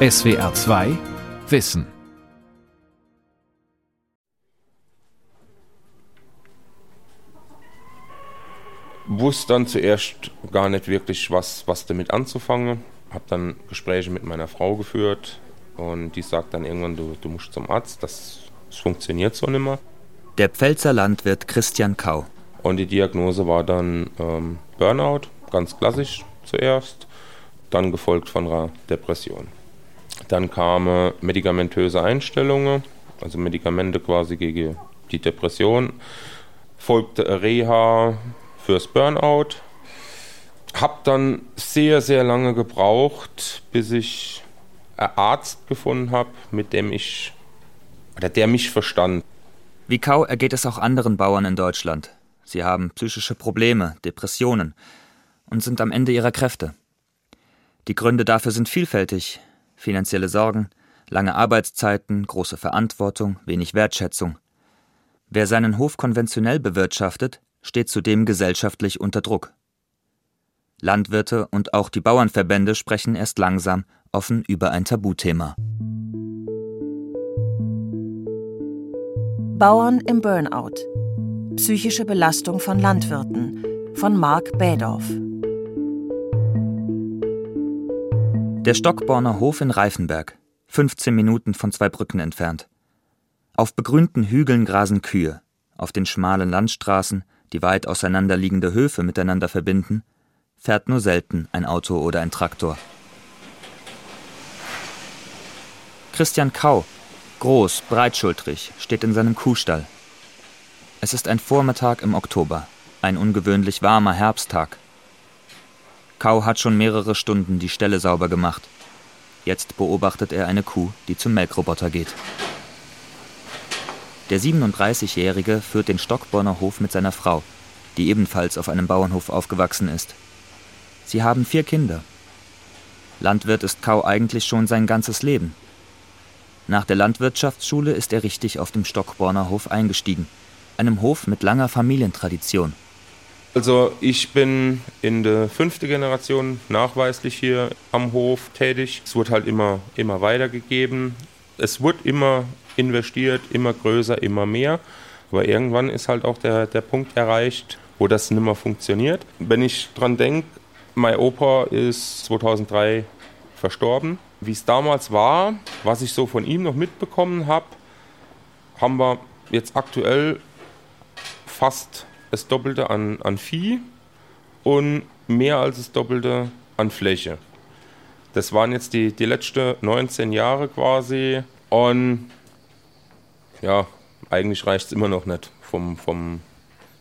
SWR 2 Wissen. Wusste dann zuerst gar nicht wirklich, was, was damit anzufangen. Habe dann Gespräche mit meiner Frau geführt und die sagt dann irgendwann, du, du musst zum Arzt, das, das funktioniert so nicht mehr. Der Pfälzer Landwirt Christian Kau. Und die Diagnose war dann ähm, Burnout, ganz klassisch zuerst, dann gefolgt von einer Depression. Dann kamen medikamentöse Einstellungen, also Medikamente quasi gegen die Depression. Folgte Reha fürs Burnout. Hab dann sehr, sehr lange gebraucht, bis ich einen Arzt gefunden habe, mit dem ich, oder der mich verstand. Wie Kau ergeht es auch anderen Bauern in Deutschland. Sie haben psychische Probleme, Depressionen und sind am Ende ihrer Kräfte. Die Gründe dafür sind vielfältig, finanzielle Sorgen, lange Arbeitszeiten, große Verantwortung, wenig Wertschätzung. Wer seinen Hof konventionell bewirtschaftet, steht zudem gesellschaftlich unter Druck. Landwirte und auch die Bauernverbände sprechen erst langsam offen über ein Tabuthema. Bauern im Burnout. Psychische Belastung von Landwirten von Marc Bädorf. Der Stockborner Hof in Reifenberg, 15 Minuten von zwei Brücken entfernt. Auf begrünten Hügeln grasen Kühe, auf den schmalen Landstraßen, die weit auseinanderliegende Höfe miteinander verbinden, fährt nur selten ein Auto oder ein Traktor. Christian Kau, groß, breitschultrig, steht in seinem Kuhstall. Es ist ein Vormittag im Oktober, ein ungewöhnlich warmer Herbsttag. Kau hat schon mehrere Stunden die Ställe sauber gemacht. Jetzt beobachtet er eine Kuh, die zum Melkroboter geht. Der 37-Jährige führt den Stockborner Hof mit seiner Frau, die ebenfalls auf einem Bauernhof aufgewachsen ist. Sie haben vier Kinder. Landwirt ist Kau eigentlich schon sein ganzes Leben. Nach der Landwirtschaftsschule ist er richtig auf dem Stockborner Hof eingestiegen, einem Hof mit langer Familientradition. Also ich bin in der fünften Generation nachweislich hier am Hof tätig. Es wurde halt immer, immer weitergegeben. Es wurde immer investiert, immer größer, immer mehr. Aber irgendwann ist halt auch der, der Punkt erreicht, wo das nicht mehr funktioniert. Wenn ich dran denke, mein Opa ist 2003 verstorben. Wie es damals war, was ich so von ihm noch mitbekommen habe, haben wir jetzt aktuell fast das Doppelte an, an Vieh und mehr als das Doppelte an Fläche. Das waren jetzt die, die letzten 19 Jahre quasi. Und ja, eigentlich reicht es immer noch nicht vom, vom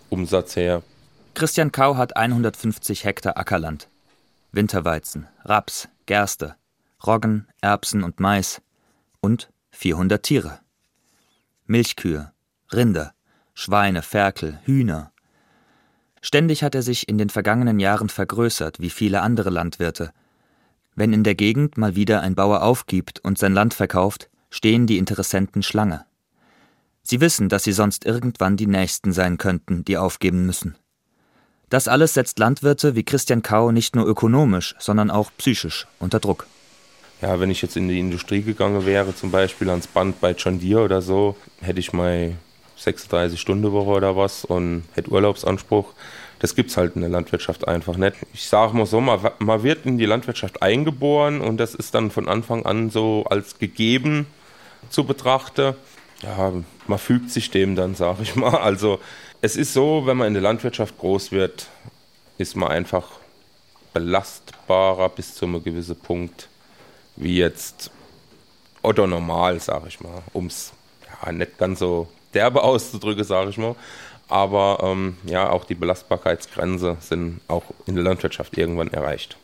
Umsatz her. Christian Kau hat 150 Hektar Ackerland. Winterweizen, Raps, Gerste, Roggen, Erbsen und Mais. Und 400 Tiere. Milchkühe, Rinder, Schweine, Ferkel, Hühner, Ständig hat er sich in den vergangenen Jahren vergrößert, wie viele andere Landwirte. Wenn in der Gegend mal wieder ein Bauer aufgibt und sein Land verkauft, stehen die Interessenten Schlange. Sie wissen, dass sie sonst irgendwann die Nächsten sein könnten, die aufgeben müssen. Das alles setzt Landwirte wie Christian Kau nicht nur ökonomisch, sondern auch psychisch unter Druck. Ja, wenn ich jetzt in die Industrie gegangen wäre, zum Beispiel ans Band bei John Deere oder so, hätte ich mal 36-Stunden-Woche oder was und hätte Urlaubsanspruch. Das gibt es halt in der Landwirtschaft einfach nicht. Ich sage mal so, man, wird in die Landwirtschaft eingeboren und das ist dann von Anfang an so als gegeben zu betrachten. Ja, man fügt sich dem dann, sage ich mal. Also es ist so, wenn man in der Landwirtschaft groß wird, ist man einfach belastbarer bis zu einem gewissen Punkt, wie jetzt oder normal, sage ich mal, um es ja, nicht ganz so derbe auszudrücken, sage ich mal. Aber ähm, ja, auch die Belastbarkeitsgrenze sind auch in der Landwirtschaft irgendwann erreicht.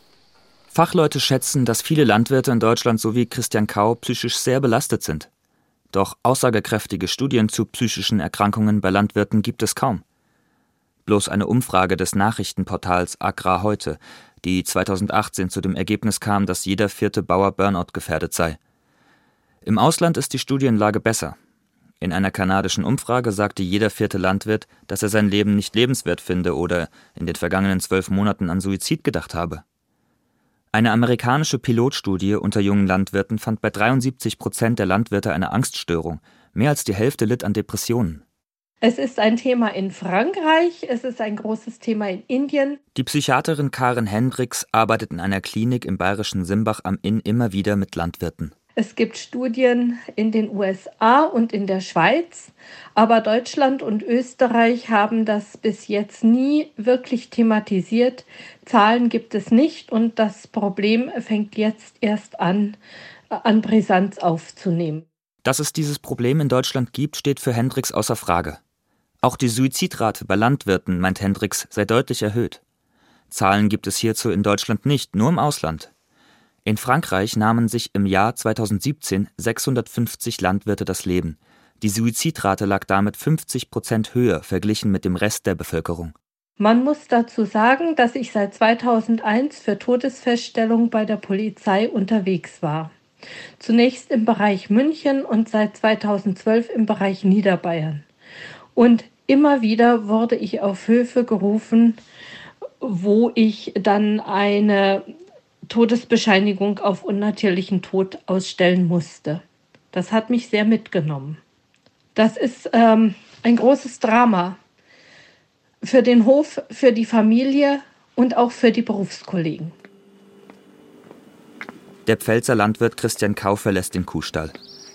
Fachleute schätzen, dass viele Landwirte in Deutschland so wie Christian Kau psychisch sehr belastet sind. Doch aussagekräftige Studien zu psychischen Erkrankungen bei Landwirten gibt es kaum. Bloß eine Umfrage des Nachrichtenportals Agrar heute, die 2018 zu dem Ergebnis kam, dass jeder vierte Bauer Burnout gefährdet sei. Im Ausland ist die Studienlage besser. In einer kanadischen Umfrage sagte jeder vierte Landwirt, dass er sein Leben nicht lebenswert finde oder in den vergangenen zwölf Monaten an Suizid gedacht habe. Eine amerikanische Pilotstudie unter jungen Landwirten fand bei 73 Prozent der Landwirte eine Angststörung. Mehr als die Hälfte litt an Depressionen. Es ist ein Thema in Frankreich, es ist ein großes Thema in Indien. Die Psychiaterin Karen Hendricks arbeitet in einer Klinik im bayerischen Simbach am Inn immer wieder mit Landwirten. Es gibt Studien in den USA und in der Schweiz, aber Deutschland und Österreich haben das bis jetzt nie wirklich thematisiert. Zahlen gibt es nicht und das Problem fängt jetzt erst an, an Brisanz aufzunehmen. Dass es dieses Problem in Deutschland gibt, steht für Hendricks außer Frage. Auch die Suizidrate bei Landwirten, meint Hendricks, sei deutlich erhöht. Zahlen gibt es hierzu in Deutschland nicht, nur im Ausland. In Frankreich nahmen sich im Jahr 2017 650 Landwirte das Leben. Die Suizidrate lag damit 50 Prozent höher verglichen mit dem Rest der Bevölkerung. Man muss dazu sagen, dass ich seit 2001 für Todesfeststellung bei der Polizei unterwegs war. Zunächst im Bereich München und seit 2012 im Bereich Niederbayern. Und immer wieder wurde ich auf Höfe gerufen, wo ich dann eine Todesbescheinigung auf unnatürlichen Tod ausstellen musste. Das hat mich sehr mitgenommen. Das ist ähm, ein großes Drama für den Hof, für die Familie und auch für die Berufskollegen. Der Pfälzer Landwirt Christian Kau verlässt den Kuhstall,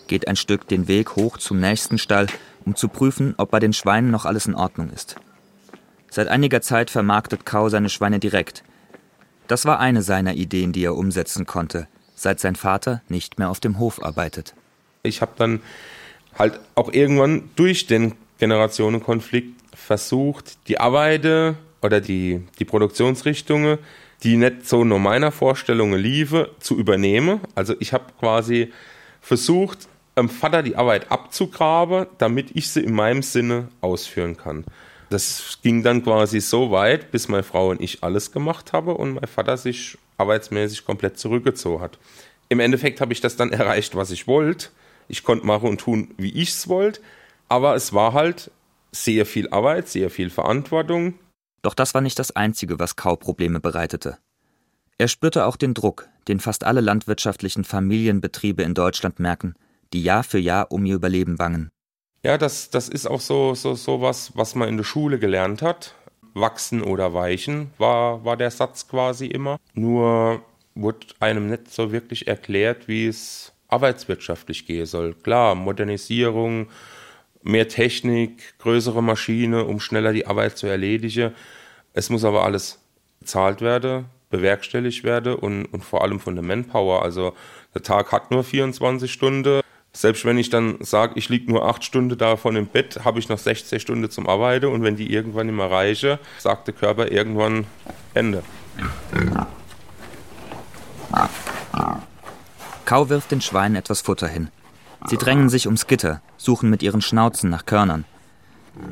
geht ein Stück den Weg hoch zum nächsten Stall, um zu prüfen, ob bei den Schweinen noch alles in Ordnung ist. Seit einiger Zeit vermarktet Kau seine Schweine direkt, das war eine seiner Ideen, die er umsetzen konnte, seit sein Vater nicht mehr auf dem Hof arbeitet. Ich habe dann halt auch irgendwann durch den Generationenkonflikt versucht, die Arbeit oder die, die Produktionsrichtungen, die nicht so nur meiner Vorstellung liefen, zu übernehmen. Also ich habe quasi versucht, dem Vater die Arbeit abzugraben, damit ich sie in meinem Sinne ausführen kann. Das ging dann quasi so weit, bis meine Frau und ich alles gemacht haben und mein Vater sich arbeitsmäßig komplett zurückgezogen hat. Im Endeffekt habe ich das dann erreicht, was ich wollte. Ich konnte machen und tun, wie ich es wollte. Aber es war halt sehr viel Arbeit, sehr viel Verantwortung. Doch das war nicht das Einzige, was Kau Probleme bereitete. Er spürte auch den Druck, den fast alle landwirtschaftlichen Familienbetriebe in Deutschland merken, die Jahr für Jahr um ihr Überleben bangen. Ja, das, das ist auch so, so, so was, was man in der Schule gelernt hat. Wachsen oder weichen war, war der Satz quasi immer. Nur wurde einem nicht so wirklich erklärt, wie es arbeitswirtschaftlich gehen soll. Klar, Modernisierung, mehr Technik, größere Maschine, um schneller die Arbeit zu erledigen. Es muss aber alles bezahlt werden, bewerkstelligt werden und, und vor allem von der Manpower. Also der Tag hat nur 24 Stunden. Selbst wenn ich dann sage, ich liege nur acht Stunden davon im Bett, habe ich noch 16 Stunden zum Arbeiten und wenn die irgendwann nicht mehr reiche, sagt der Körper irgendwann Ende. Kau wirft den Schweinen etwas Futter hin. Sie drängen sich ums Gitter, suchen mit ihren Schnauzen nach Körnern.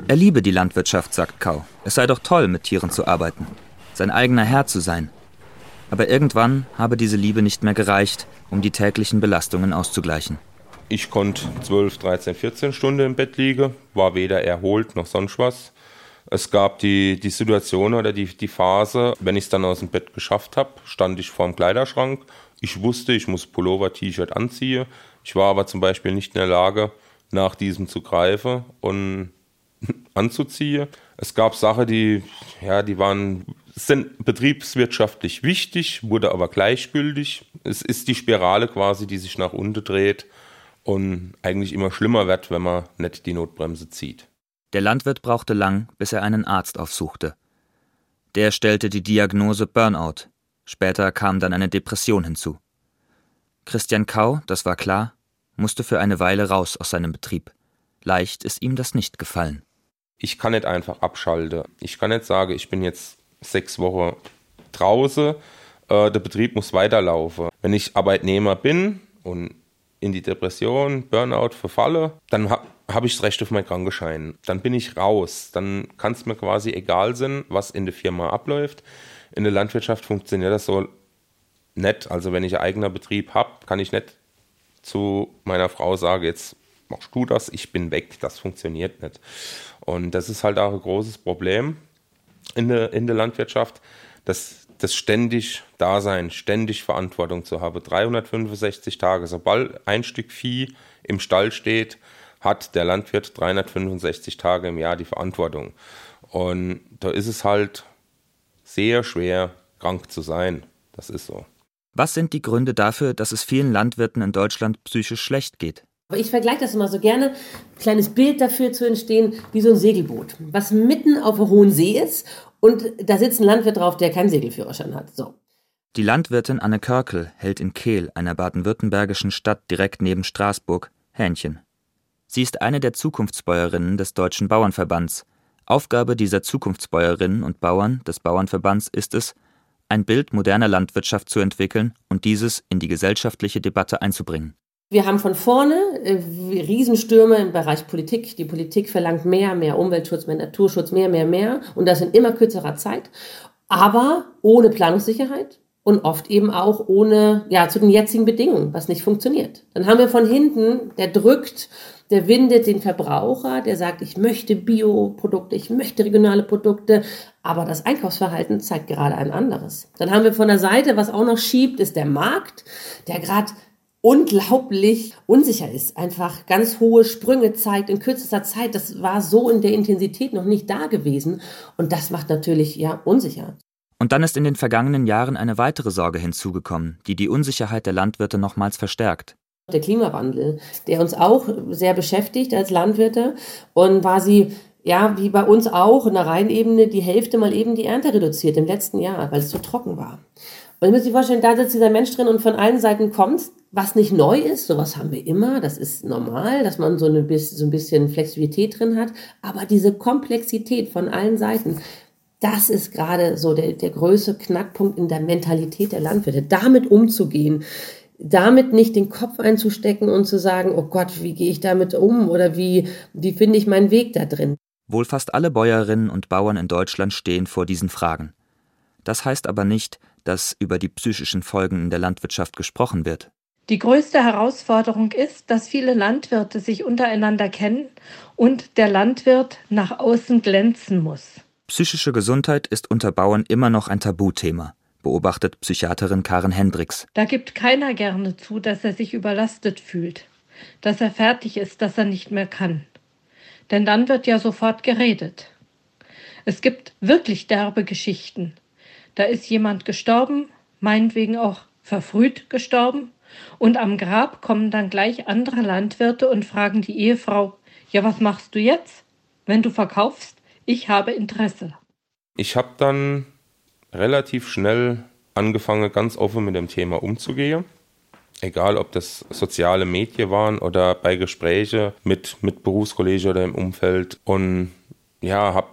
Er liebe die Landwirtschaft, sagt Kau. Es sei doch toll, mit Tieren zu arbeiten, sein eigener Herr zu sein. Aber irgendwann habe diese Liebe nicht mehr gereicht, um die täglichen Belastungen auszugleichen. Ich konnte 12, 13, 14 Stunden im Bett liegen, war weder erholt noch sonst was. Es gab die, die Situation oder die, die Phase, wenn ich es dann aus dem Bett geschafft habe, stand ich vorm Kleiderschrank. Ich wusste, ich muss Pullover, T-Shirt anziehen. Ich war aber zum Beispiel nicht in der Lage, nach diesem zu greifen und anzuziehen. Es gab Sachen, die, ja, die waren, sind betriebswirtschaftlich wichtig, wurde aber gleichgültig. Es ist die Spirale quasi, die sich nach unten dreht und eigentlich immer schlimmer wird, wenn man nicht die Notbremse zieht. Der Landwirt brauchte lang, bis er einen Arzt aufsuchte. Der stellte die Diagnose Burnout. Später kam dann eine Depression hinzu. Christian Kau, das war klar, musste für eine Weile raus aus seinem Betrieb. Leicht ist ihm das nicht gefallen. Ich kann nicht einfach abschalten. Ich kann nicht sagen, ich bin jetzt sechs Wochen draußen, äh, der Betrieb muss weiterlaufen. Wenn ich Arbeitnehmer bin und in die Depression, Burnout verfalle, dann habe hab ich das Recht auf meinen Krankenschein. Dann bin ich raus. Dann kann es mir quasi egal sein, was in der Firma abläuft. In der Landwirtschaft funktioniert das so nett. Also wenn ich einen eigenen Betrieb habe, kann ich nicht zu meiner Frau sagen, jetzt machst du das, ich bin weg. Das funktioniert nicht. Und das ist halt auch ein großes Problem in der, in der Landwirtschaft, dass das ständig Dasein, ständig Verantwortung zu haben. 365 Tage. Sobald ein Stück Vieh im Stall steht, hat der Landwirt 365 Tage im Jahr die Verantwortung. Und da ist es halt sehr schwer, krank zu sein. Das ist so. Was sind die Gründe dafür, dass es vielen Landwirten in Deutschland psychisch schlecht geht? Ich vergleiche das immer so gerne, ein kleines Bild dafür zu entstehen, wie so ein Segelboot, was mitten auf einem hohen See ist und da sitzt ein Landwirt drauf, der keinen Segelführerschein hat. So. Die Landwirtin Anne Körkel hält in Kehl, einer baden-württembergischen Stadt direkt neben Straßburg, Hähnchen. Sie ist eine der Zukunftsbäuerinnen des Deutschen Bauernverbands. Aufgabe dieser Zukunftsbäuerinnen und Bauern des Bauernverbands ist es, ein Bild moderner Landwirtschaft zu entwickeln und dieses in die gesellschaftliche Debatte einzubringen. Wir haben von vorne äh, Riesenstürme im Bereich Politik. Die Politik verlangt mehr, mehr Umweltschutz, mehr Naturschutz, mehr, mehr, mehr. Und das in immer kürzerer Zeit. Aber ohne Planungssicherheit und oft eben auch ohne, ja, zu den jetzigen Bedingungen, was nicht funktioniert. Dann haben wir von hinten, der drückt, der windet den Verbraucher, der sagt, ich möchte Bioprodukte, ich möchte regionale Produkte, aber das Einkaufsverhalten zeigt gerade ein anderes. Dann haben wir von der Seite, was auch noch schiebt, ist der Markt, der gerade unglaublich unsicher ist, einfach ganz hohe Sprünge zeigt in kürzester Zeit. Das war so in der Intensität noch nicht da gewesen und das macht natürlich ja unsicher. Und dann ist in den vergangenen Jahren eine weitere Sorge hinzugekommen, die die Unsicherheit der Landwirte nochmals verstärkt. Der Klimawandel, der uns auch sehr beschäftigt als Landwirte und war sie ja, wie bei uns auch in der Rheinebene die Hälfte mal eben die Ernte reduziert im letzten Jahr, weil es zu trocken war. Und ich muss sich vorstellen, da sitzt dieser Mensch drin und von allen Seiten kommt, was nicht neu ist, sowas haben wir immer, das ist normal, dass man so, eine, so ein bisschen Flexibilität drin hat, aber diese Komplexität von allen Seiten, das ist gerade so der, der größte Knackpunkt in der Mentalität der Landwirte, damit umzugehen, damit nicht den Kopf einzustecken und zu sagen, oh Gott, wie gehe ich damit um oder wie, wie finde ich meinen Weg da drin. Wohl fast alle Bäuerinnen und Bauern in Deutschland stehen vor diesen Fragen. Das heißt aber nicht, dass über die psychischen Folgen in der Landwirtschaft gesprochen wird. Die größte Herausforderung ist, dass viele Landwirte sich untereinander kennen und der Landwirt nach außen glänzen muss. Psychische Gesundheit ist unter Bauern immer noch ein Tabuthema, beobachtet Psychiaterin Karen Hendricks. Da gibt keiner gerne zu, dass er sich überlastet fühlt, dass er fertig ist, dass er nicht mehr kann. Denn dann wird ja sofort geredet. Es gibt wirklich derbe Geschichten. Da ist jemand gestorben, meinetwegen auch verfrüht gestorben, und am Grab kommen dann gleich andere Landwirte und fragen die Ehefrau, ja, was machst du jetzt, wenn du verkaufst? Ich habe Interesse. Ich habe dann relativ schnell angefangen, ganz offen mit dem Thema umzugehen. Egal, ob das soziale Medien waren oder bei Gesprächen mit, mit Berufskollegen oder im Umfeld. Und ja, habe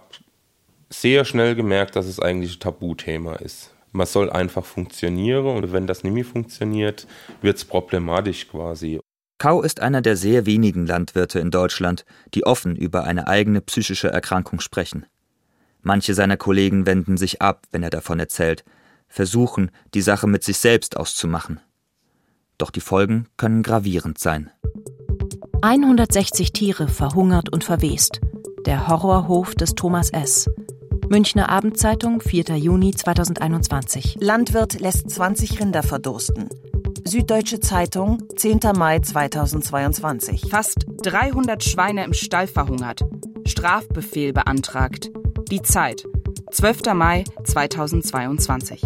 sehr schnell gemerkt, dass es eigentlich ein Tabuthema ist man soll einfach funktionieren und wenn das nicht mehr funktioniert, wird es problematisch quasi. Kau ist einer der sehr wenigen Landwirte in Deutschland, die offen über eine eigene psychische Erkrankung sprechen. Manche seiner Kollegen wenden sich ab, wenn er davon erzählt, versuchen, die Sache mit sich selbst auszumachen. Doch die Folgen können gravierend sein. 160 Tiere verhungert und verwest. Der Horrorhof des Thomas S. Münchner Abendzeitung, 4. Juni 2021. Landwirt lässt 20 Rinder verdursten. Süddeutsche Zeitung, 10. Mai 2022. Fast 300 Schweine im Stall verhungert. Strafbefehl beantragt. Die Zeit, 12. Mai 2022.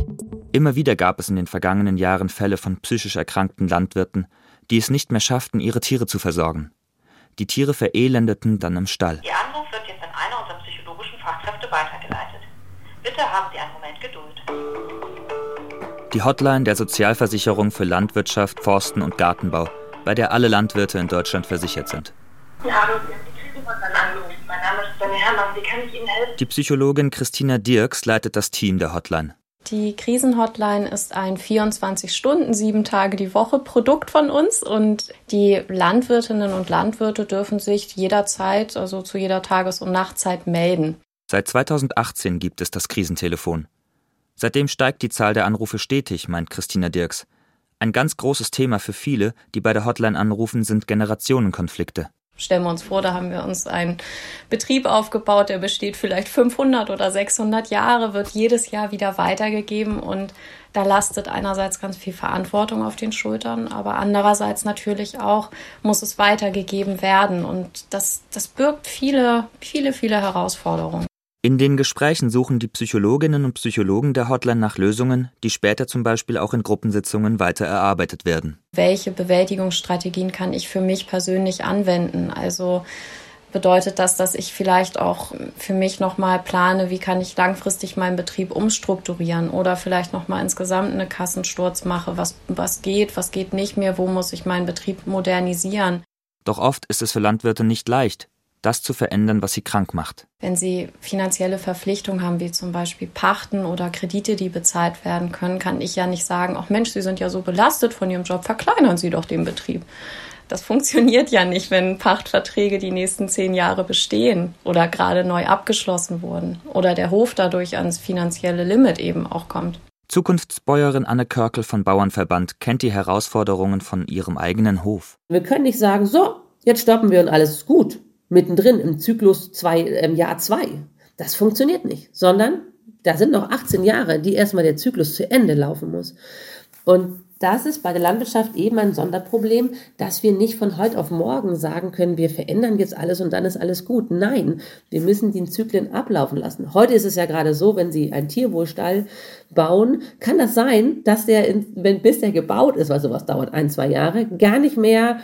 Immer wieder gab es in den vergangenen Jahren Fälle von psychisch erkrankten Landwirten, die es nicht mehr schafften, ihre Tiere zu versorgen. Die Tiere verelendeten dann im Stall. Ihr Anruf wird jetzt an einer unserer psychologischen Fachkräfte weitergeleitet. Bitte haben Sie einen Moment Geduld. Die Hotline der Sozialversicherung für Landwirtschaft, Forsten und Gartenbau, bei der alle Landwirte in Deutschland versichert sind. Sie haben die Krisenhotline angerufen. Mein Name ist Sonja Herrmann. Wie kann ich Ihnen helfen? Die Psychologin Christina Dirks leitet das Team der Hotline. Die Krisenhotline ist ein 24 Stunden, sieben Tage die Woche Produkt von uns und die Landwirtinnen und Landwirte dürfen sich jederzeit, also zu jeder Tages- und Nachtzeit melden. Seit 2018 gibt es das Krisentelefon. Seitdem steigt die Zahl der Anrufe stetig, meint Christina Dirks. Ein ganz großes Thema für viele, die bei der Hotline anrufen, sind Generationenkonflikte. Stellen wir uns vor, da haben wir uns einen Betrieb aufgebaut, der besteht vielleicht 500 oder 600 Jahre, wird jedes Jahr wieder weitergegeben und da lastet einerseits ganz viel Verantwortung auf den Schultern, aber andererseits natürlich auch muss es weitergegeben werden und das, das birgt viele, viele, viele Herausforderungen. In den Gesprächen suchen die Psychologinnen und Psychologen der Hotline nach Lösungen, die später zum Beispiel auch in Gruppensitzungen weiter erarbeitet werden. Welche Bewältigungsstrategien kann ich für mich persönlich anwenden? Also bedeutet das, dass ich vielleicht auch für mich nochmal plane, wie kann ich langfristig meinen Betrieb umstrukturieren oder vielleicht nochmal insgesamt eine Kassensturz mache, was, was geht, was geht nicht mehr, wo muss ich meinen Betrieb modernisieren. Doch oft ist es für Landwirte nicht leicht, das zu verändern, was sie krank macht. Wenn sie finanzielle Verpflichtungen haben, wie zum Beispiel Pachten oder Kredite, die bezahlt werden können, kann ich ja nicht sagen, ach Mensch, Sie sind ja so belastet von Ihrem Job, verkleinern Sie doch den Betrieb. Das funktioniert ja nicht, wenn Pachtverträge die nächsten zehn Jahre bestehen oder gerade neu abgeschlossen wurden oder der Hof dadurch ans finanzielle Limit eben auch kommt. Zukunftsbäuerin Anne Körkel von Bauernverband kennt die Herausforderungen von ihrem eigenen Hof. Wir können nicht sagen, so, jetzt stoppen wir und alles ist gut mittendrin im Zyklus zwei, im Jahr zwei. Das funktioniert nicht, sondern da sind noch 18 Jahre, die erstmal der Zyklus zu Ende laufen muss. Und das ist bei der Landwirtschaft eben ein Sonderproblem, dass wir nicht von heute auf morgen sagen können, wir verändern jetzt alles und dann ist alles gut. Nein, wir müssen die Zyklen ablaufen lassen. Heute ist es ja gerade so, wenn Sie einen Tierwohlstall bauen, kann das sein, dass der, wenn, bis der gebaut ist, weil sowas dauert ein, zwei Jahre, gar nicht mehr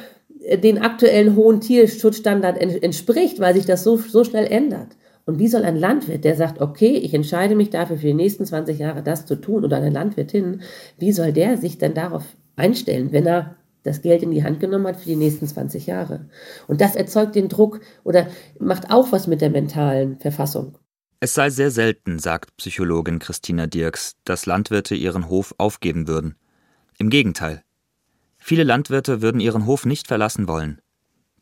den aktuellen hohen Tierschutzstandard entspricht, weil sich das so, so schnell ändert. Und wie soll ein Landwirt, der sagt, okay, ich entscheide mich dafür für die nächsten 20 Jahre das zu tun oder eine Landwirtin, wie soll der sich denn darauf einstellen, wenn er das Geld in die Hand genommen hat für die nächsten 20 Jahre? Und das erzeugt den Druck oder macht auch was mit der mentalen Verfassung. Es sei sehr selten, sagt Psychologin Christina Dirks, dass Landwirte ihren Hof aufgeben würden. Im Gegenteil. Viele Landwirte würden ihren Hof nicht verlassen wollen.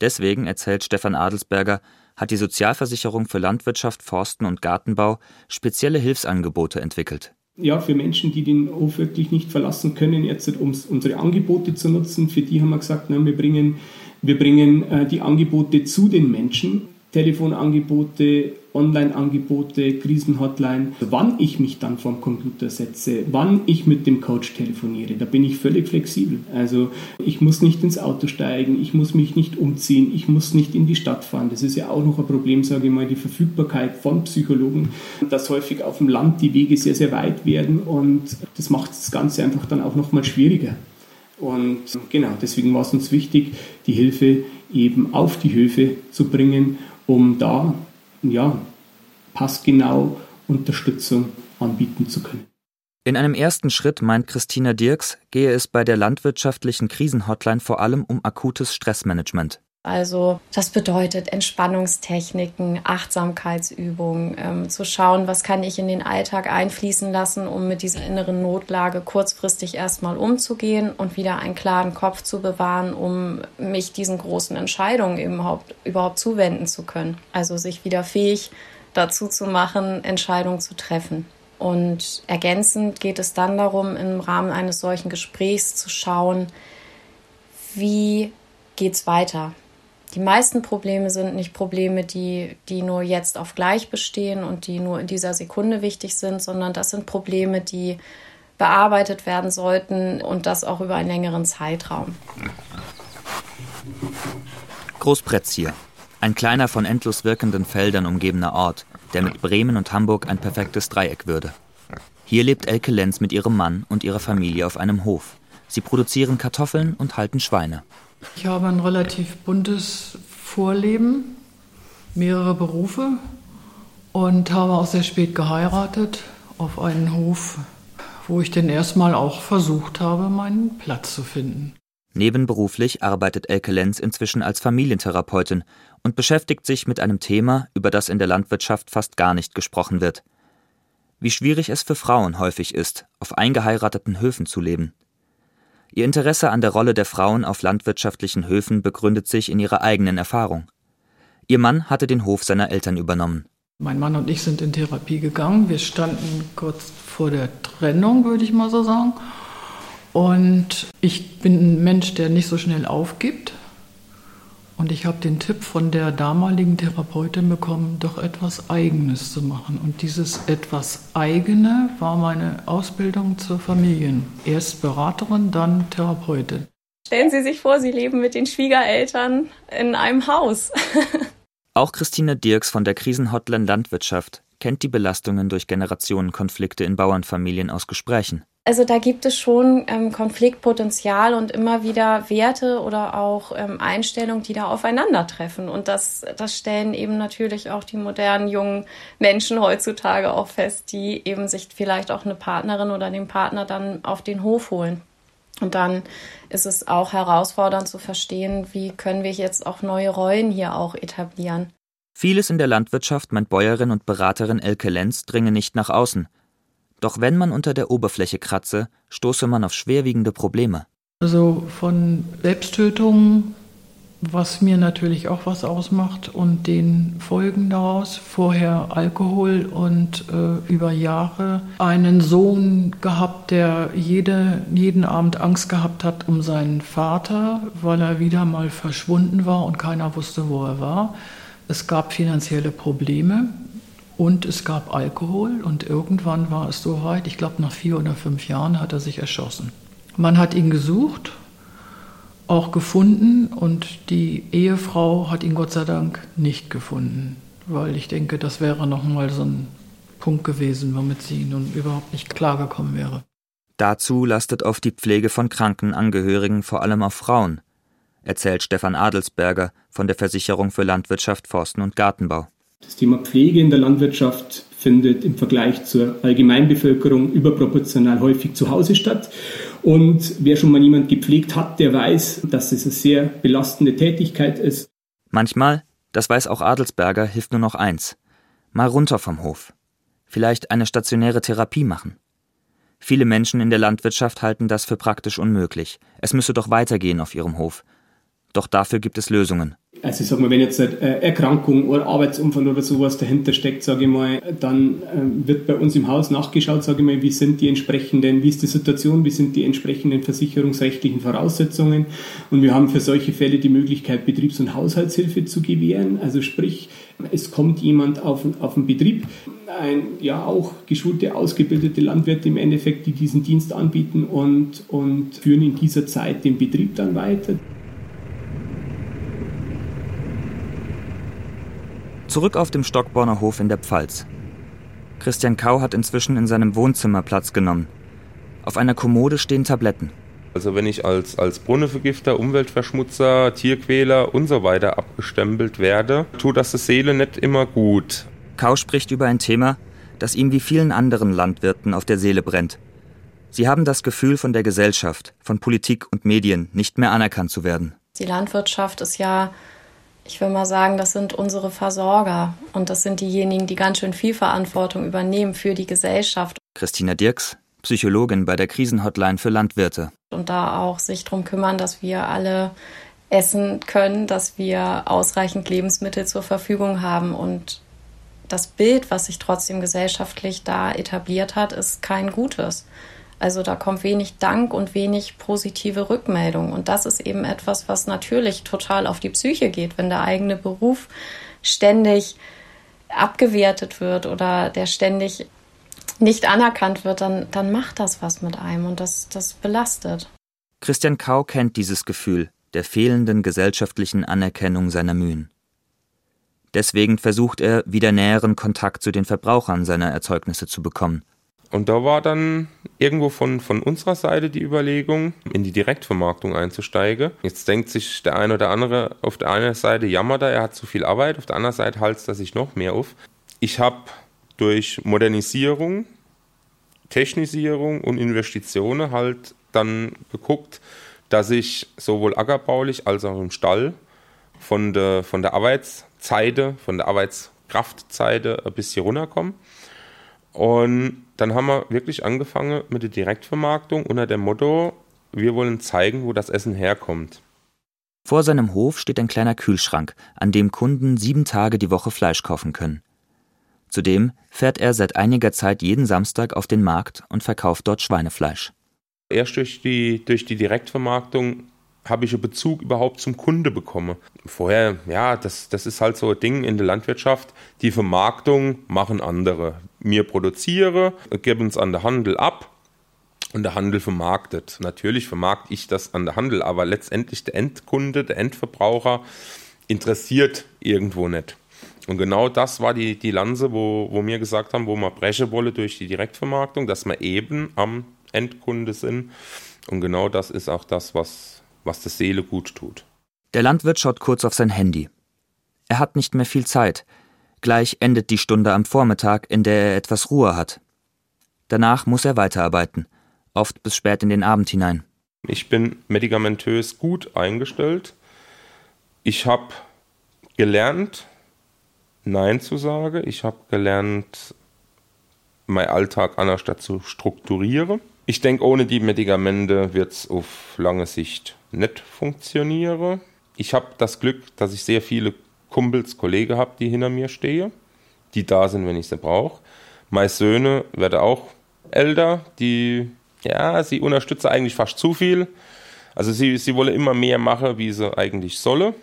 Deswegen, erzählt Stefan Adelsberger, hat die Sozialversicherung für Landwirtschaft, Forsten und Gartenbau spezielle Hilfsangebote entwickelt. Ja, für Menschen, die den Hof wirklich nicht verlassen können, jetzt um unsere Angebote zu nutzen, für die haben wir gesagt, na, wir bringen, wir bringen äh, die Angebote zu den Menschen Telefonangebote, Online-Angebote, Krisenhotline, wann ich mich dann vom Computer setze, wann ich mit dem Coach telefoniere, da bin ich völlig flexibel. Also ich muss nicht ins Auto steigen, ich muss mich nicht umziehen, ich muss nicht in die Stadt fahren. Das ist ja auch noch ein Problem, sage ich mal, die Verfügbarkeit von Psychologen, dass häufig auf dem Land die Wege sehr, sehr weit werden und das macht das Ganze einfach dann auch nochmal schwieriger. Und genau, deswegen war es uns wichtig, die Hilfe eben auf die Höfe zu bringen um da ja, passgenau Unterstützung anbieten zu können. In einem ersten Schritt, meint Christina Dirks, gehe es bei der landwirtschaftlichen Krisenhotline vor allem um akutes Stressmanagement. Also das bedeutet Entspannungstechniken, Achtsamkeitsübungen, ähm, zu schauen, was kann ich in den Alltag einfließen lassen, um mit dieser inneren Notlage kurzfristig erstmal umzugehen und wieder einen klaren Kopf zu bewahren, um mich diesen großen Entscheidungen überhaupt, überhaupt zuwenden zu können. Also sich wieder fähig dazu zu machen, Entscheidungen zu treffen. Und ergänzend geht es dann darum, im Rahmen eines solchen Gesprächs zu schauen, wie geht's weiter? Die meisten Probleme sind nicht Probleme, die, die nur jetzt auf gleich bestehen und die nur in dieser Sekunde wichtig sind, sondern das sind Probleme, die bearbeitet werden sollten und das auch über einen längeren Zeitraum. Großpretzier, ein kleiner von endlos wirkenden Feldern umgebener Ort, der mit Bremen und Hamburg ein perfektes Dreieck würde. Hier lebt Elke Lenz mit ihrem Mann und ihrer Familie auf einem Hof. Sie produzieren Kartoffeln und halten Schweine. Ich habe ein relativ buntes Vorleben, mehrere Berufe und habe auch sehr spät geheiratet auf einen Hof, wo ich dann erstmal auch versucht habe, meinen Platz zu finden. Nebenberuflich arbeitet Elke Lenz inzwischen als Familientherapeutin und beschäftigt sich mit einem Thema, über das in der Landwirtschaft fast gar nicht gesprochen wird. Wie schwierig es für Frauen häufig ist, auf eingeheirateten Höfen zu leben. Ihr Interesse an der Rolle der Frauen auf landwirtschaftlichen Höfen begründet sich in ihrer eigenen Erfahrung. Ihr Mann hatte den Hof seiner Eltern übernommen. Mein Mann und ich sind in Therapie gegangen. Wir standen kurz vor der Trennung, würde ich mal so sagen. Und ich bin ein Mensch, der nicht so schnell aufgibt. Und ich habe den Tipp von der damaligen Therapeutin bekommen, doch etwas Eigenes zu machen. Und dieses etwas Eigene war meine Ausbildung zur Familien. Erst Beraterin, dann Therapeutin. Stellen Sie sich vor, Sie leben mit den Schwiegereltern in einem Haus. Auch Christine Dirks von der Krisenhotline Landwirtschaft kennt die Belastungen durch Generationenkonflikte in Bauernfamilien aus Gesprächen. Also da gibt es schon ähm, Konfliktpotenzial und immer wieder Werte oder auch ähm, Einstellungen, die da aufeinandertreffen. Und das, das stellen eben natürlich auch die modernen jungen Menschen heutzutage auch fest, die eben sich vielleicht auch eine Partnerin oder den Partner dann auf den Hof holen. Und dann ist es auch herausfordernd zu verstehen, wie können wir jetzt auch neue Rollen hier auch etablieren. Vieles in der Landwirtschaft, meint Bäuerin und Beraterin Elke Lenz, dringe nicht nach außen. Doch wenn man unter der Oberfläche kratze, stoße man auf schwerwiegende Probleme. Also von Selbsttötungen was mir natürlich auch was ausmacht und den Folgen daraus. Vorher Alkohol und äh, über Jahre einen Sohn gehabt, der jede, jeden Abend Angst gehabt hat um seinen Vater, weil er wieder mal verschwunden war und keiner wusste, wo er war. Es gab finanzielle Probleme und es gab Alkohol und irgendwann war es so weit, ich glaube nach vier oder fünf Jahren hat er sich erschossen. Man hat ihn gesucht auch gefunden und die Ehefrau hat ihn Gott sei Dank nicht gefunden, weil ich denke, das wäre nochmal so ein Punkt gewesen, womit sie nun überhaupt nicht klargekommen wäre. Dazu lastet oft die Pflege von kranken Angehörigen vor allem auf Frauen, erzählt Stefan Adelsberger von der Versicherung für Landwirtschaft, Forsten und Gartenbau. Das Thema Pflege in der Landwirtschaft findet im Vergleich zur Allgemeinbevölkerung überproportional häufig zu Hause statt. Und wer schon mal jemand gepflegt hat, der weiß, dass es eine sehr belastende Tätigkeit ist. Manchmal, das weiß auch Adelsberger, hilft nur noch eins. Mal runter vom Hof. Vielleicht eine stationäre Therapie machen. Viele Menschen in der Landwirtschaft halten das für praktisch unmöglich. Es müsse doch weitergehen auf ihrem Hof. Doch dafür gibt es Lösungen. Also ich sag mal, wenn jetzt eine Erkrankung oder Arbeitsunfall oder sowas dahinter steckt, sage ich mal, dann äh, wird bei uns im Haus nachgeschaut, sage ich mal, wie sind die entsprechenden, wie ist die Situation, wie sind die entsprechenden versicherungsrechtlichen Voraussetzungen. Und wir haben für solche Fälle die Möglichkeit, Betriebs- und Haushaltshilfe zu gewähren. Also sprich, es kommt jemand auf, auf den Betrieb, ein, ja auch geschulte, ausgebildete Landwirte im Endeffekt, die diesen Dienst anbieten und, und führen in dieser Zeit den Betrieb dann weiter. Zurück auf dem Stockborner Hof in der Pfalz. Christian Kau hat inzwischen in seinem Wohnzimmer Platz genommen. Auf einer Kommode stehen Tabletten. Also wenn ich als, als Brunnenvergifter, Umweltverschmutzer, Tierquäler und so weiter abgestempelt werde, tut das der Seele nicht immer gut. Kau spricht über ein Thema, das ihm wie vielen anderen Landwirten auf der Seele brennt. Sie haben das Gefühl, von der Gesellschaft, von Politik und Medien nicht mehr anerkannt zu werden. Die Landwirtschaft ist ja ich will mal sagen, das sind unsere Versorger und das sind diejenigen, die ganz schön viel Verantwortung übernehmen für die Gesellschaft. Christina Dirks, Psychologin bei der Krisenhotline für Landwirte. Und da auch sich darum kümmern, dass wir alle essen können, dass wir ausreichend Lebensmittel zur Verfügung haben. Und das Bild, was sich trotzdem gesellschaftlich da etabliert hat, ist kein gutes. Also da kommt wenig Dank und wenig positive Rückmeldung. Und das ist eben etwas, was natürlich total auf die Psyche geht, wenn der eigene Beruf ständig abgewertet wird oder der ständig nicht anerkannt wird, dann, dann macht das was mit einem und das, das belastet. Christian Kau kennt dieses Gefühl der fehlenden gesellschaftlichen Anerkennung seiner Mühen. Deswegen versucht er, wieder näheren Kontakt zu den Verbrauchern seiner Erzeugnisse zu bekommen. Und da war dann irgendwo von, von unserer Seite die Überlegung, in die Direktvermarktung einzusteigen. Jetzt denkt sich der eine oder andere auf der einen Seite, jammert er, er hat zu viel Arbeit, auf der anderen Seite halst er sich noch mehr auf. Ich habe durch Modernisierung, Technisierung und Investitionen halt dann geguckt, dass ich sowohl ackerbaulich als auch im Stall von der, von der Arbeitszeite, von der Arbeitskraftzeite ein bisschen runterkomme. Und dann haben wir wirklich angefangen mit der Direktvermarktung unter dem Motto, wir wollen zeigen, wo das Essen herkommt. Vor seinem Hof steht ein kleiner Kühlschrank, an dem Kunden sieben Tage die Woche Fleisch kaufen können. Zudem fährt er seit einiger Zeit jeden Samstag auf den Markt und verkauft dort Schweinefleisch. Erst durch die, durch die Direktvermarktung habe ich einen Bezug überhaupt zum Kunde bekommen. Vorher, ja, das, das ist halt so ein Ding in der Landwirtschaft. Die Vermarktung machen andere. Wir produzieren, geben es an den Handel ab und der Handel vermarktet. Natürlich vermarkte ich das an der Handel, aber letztendlich der Endkunde, der Endverbraucher interessiert irgendwo nicht. Und genau das war die, die Lanze, wo, wo wir gesagt haben, wo wir brechen wollen durch die Direktvermarktung, dass wir eben am Endkunde sind. Und genau das ist auch das, was, was der Seele gut tut. Der Landwirt schaut kurz auf sein Handy. Er hat nicht mehr viel Zeit. Gleich endet die Stunde am Vormittag, in der er etwas Ruhe hat. Danach muss er weiterarbeiten oft bis spät in den Abend hinein. Ich bin medikamentös gut eingestellt. Ich habe gelernt, Nein zu sagen. Ich habe gelernt, meinen Alltag anders zu strukturieren. Ich denke, ohne die Medikamente wird es auf lange Sicht nicht funktionieren. Ich habe das Glück, dass ich sehr viele Kumpels, Kollegen habe, die hinter mir stehen, die da sind, wenn ich sie brauche. Meine Söhne werden auch älter, die ja, sie unterstütze eigentlich fast zu viel. Also sie, sie wolle immer mehr machen, wie sie eigentlich solle.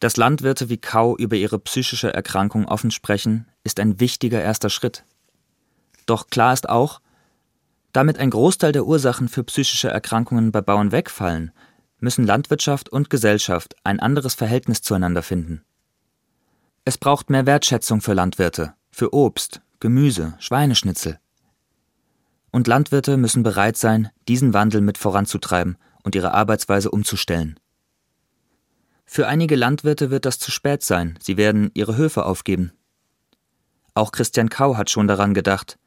Dass Landwirte wie Kau über ihre psychische Erkrankung offen sprechen, ist ein wichtiger erster Schritt. Doch klar ist auch, damit ein Großteil der Ursachen für psychische Erkrankungen bei Bauern wegfallen, müssen Landwirtschaft und Gesellschaft ein anderes Verhältnis zueinander finden. Es braucht mehr Wertschätzung für Landwirte, für Obst, Gemüse, Schweineschnitzel. Und Landwirte müssen bereit sein, diesen Wandel mit voranzutreiben und ihre Arbeitsweise umzustellen. Für einige Landwirte wird das zu spät sein, sie werden ihre Höfe aufgeben. Auch Christian Kau hat schon daran gedacht,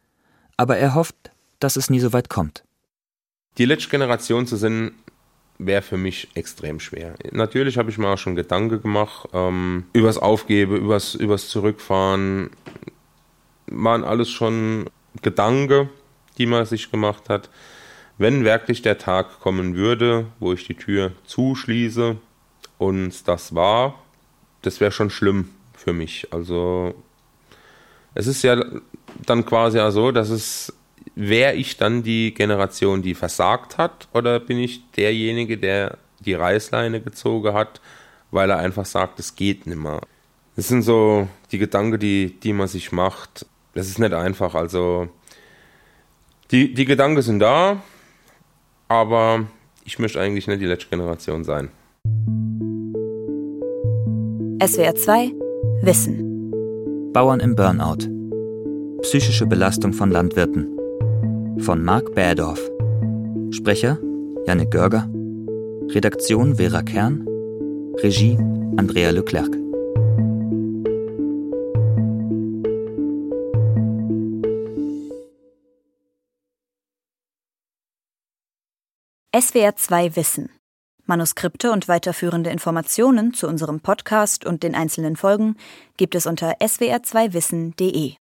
aber er hofft, dass es nie so weit kommt. Die letzte Generation zu sein, wäre für mich extrem schwer. Natürlich habe ich mir auch schon Gedanken gemacht, ähm, übers Aufgeben, übers, übers Zurückfahren, waren alles schon Gedanken, die man sich gemacht hat. Wenn wirklich der Tag kommen würde, wo ich die Tür zuschließe und das war, das wäre schon schlimm für mich. Also es ist ja dann quasi ja so, dass es wäre ich dann die Generation, die versagt hat, oder bin ich derjenige, der die Reißleine gezogen hat, weil er einfach sagt, es geht nicht mehr. Das sind so die Gedanken, die, die man sich macht. Das ist nicht einfach. Also die, die Gedanken sind da, aber ich möchte eigentlich nicht die letzte Generation sein. SWR 2 Wissen. Bauern im Burnout. Psychische Belastung von Landwirten. Von Marc Bärdorf. Sprecher Janik Görger. Redaktion Vera Kern. Regie Andrea Leclerc. SWR 2 Wissen. Manuskripte und weiterführende Informationen zu unserem Podcast und den einzelnen Folgen gibt es unter swr2wissen.de.